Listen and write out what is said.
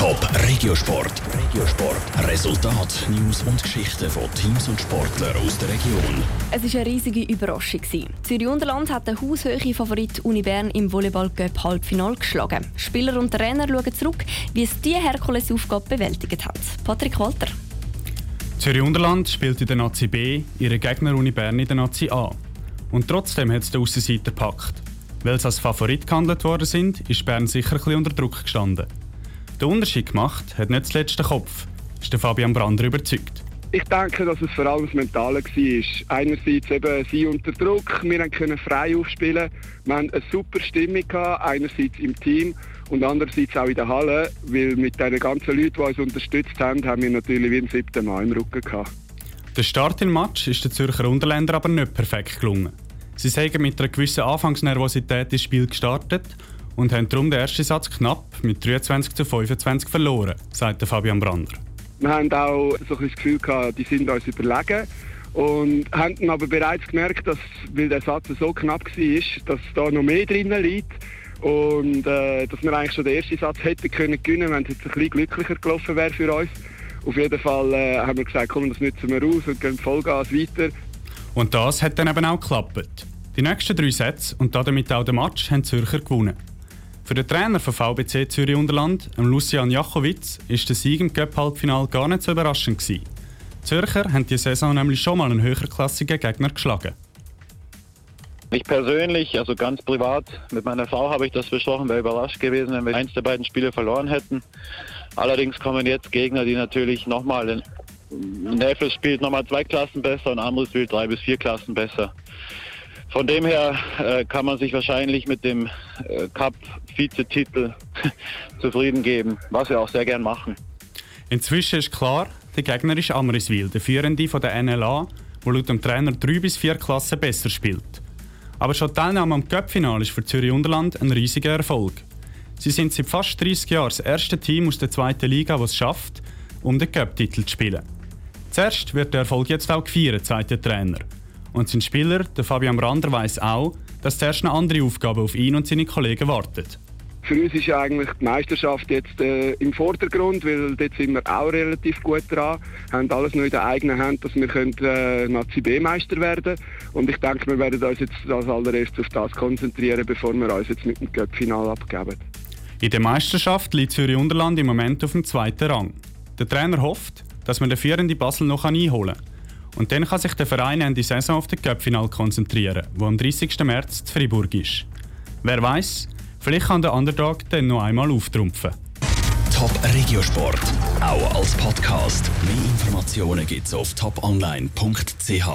Top Regiosport. Regiosport. Resultat, News und Geschichten von Teams und Sportlern aus der Region. Es war eine riesige Überraschung. Zürich Unterland hat den haushöhe Favorit Uni Bern im Volleyball-Cup Halbfinale geschlagen. Spieler und Trainer schauen zurück, wie es diese Herkulesaufgabe bewältigt hat. Patrick Walter. Zürich Unterland spielt in der Nazi B, ihre Gegner Uni Bern in der Nazi A. Und trotzdem hat es der Aussenseiter gepackt. Weil sie als Favorit gehandelt worden sind, ist Bern sicher ein bisschen unter Druck gestanden. Der Unterschied gemacht hat nicht zuletzt der Kopf, ist der Fabian Brander überzeugt. Ich denke, dass es vor allem das Mentale war. Einerseits eben sie unter Druck, wir können frei aufspielen, wir hatten eine super Stimmung, gehabt, einerseits im Team und andererseits auch in der Halle, weil mit den ganzen Leuten, die uns unterstützt haben, haben wir natürlich wie ein siebten Mal im Rücken gehabt. Der Start im Match ist der Zürcher Unterländer aber nicht perfekt gelungen. Sie sind mit einer gewissen Anfangsnervosität ins Spiel gestartet und haben darum den ersten Satz knapp mit 23 zu 25 verloren, sagt Fabian Brander. Wir haben auch so ein das Gefühl gehabt, die sind uns überlegen und haben aber bereits gemerkt, dass, weil der Satz so knapp war, dass da noch mehr drin liegt und äh, dass wir eigentlich schon den ersten Satz hätten können gewinnen, wenn es jetzt ein bisschen glücklicher gelaufen wäre für uns. Auf jeden Fall äh, haben wir gesagt, komm, das nutzen wir aus und gehen Vollgas weiter. Und das hat dann eben auch geklappt. Die nächsten drei Sätze und damit auch den Match haben Zürcher gewonnen. Für den Trainer von VBC Zürich Unterland, Lucian Jachowitz, ist der Sieg im Cup-Halbfinale gar nicht so überraschend gewesen. Zürcher haben die Saison nämlich schon mal einen höherklassigen Gegner geschlagen. Ich persönlich, also ganz privat, mit meiner Frau habe ich das besprochen, wäre überrascht gewesen, wenn wir eins der beiden Spiele verloren hätten. Allerdings kommen jetzt Gegner, die natürlich nochmal, Nefels spielt nochmal zwei Klassen besser und Amrus spielt drei bis vier Klassen besser. Von dem her äh, kann man sich wahrscheinlich mit dem äh, Cup-Vizetitel zufrieden geben, was wir auch sehr gern machen. Inzwischen ist klar, der Gegner ist Amriswil, der Führende von der NLA, der laut dem Trainer drei bis vier Klassen besser spielt. Aber schon die Teilnahme am Cup-Final ist für Zürich Unterland ein riesiger Erfolg. Sie sind seit fast 30 Jahren das erste Team aus der zweiten Liga, das es schafft, um den Cup-Titel zu spielen. Zuerst wird der Erfolg jetzt auch gefeiert, der Trainer. Und sein Spieler, der Fabian Brander, weiß auch, dass zuerst eine andere Aufgabe auf ihn und seine Kollegen wartet. Für uns ist eigentlich die Meisterschaft jetzt äh, im Vordergrund, weil dort sind wir auch relativ gut dran, haben alles noch in der eigenen Hand, dass wir können, äh, Nazi B-Meister werden Und ich denke, wir werden uns jetzt als allererstes auf das konzentrieren, bevor wir uns jetzt mit dem Cup-Final abgeben. In der Meisterschaft liegt Zürich Unterland im Moment auf dem zweiten Rang. Der Trainer hofft, dass man den vierenden Basel noch einholen kann. Und dann kann sich der Verein Ende Saison auf das Cup-Final konzentrieren, wo am 30. März zu Freiburg ist. Wer weiß, vielleicht kann der Underdog dann noch einmal auftrumpfen. Top Regiosport, auch als Podcast. Mehr Informationen gibt's auf toponline.ch.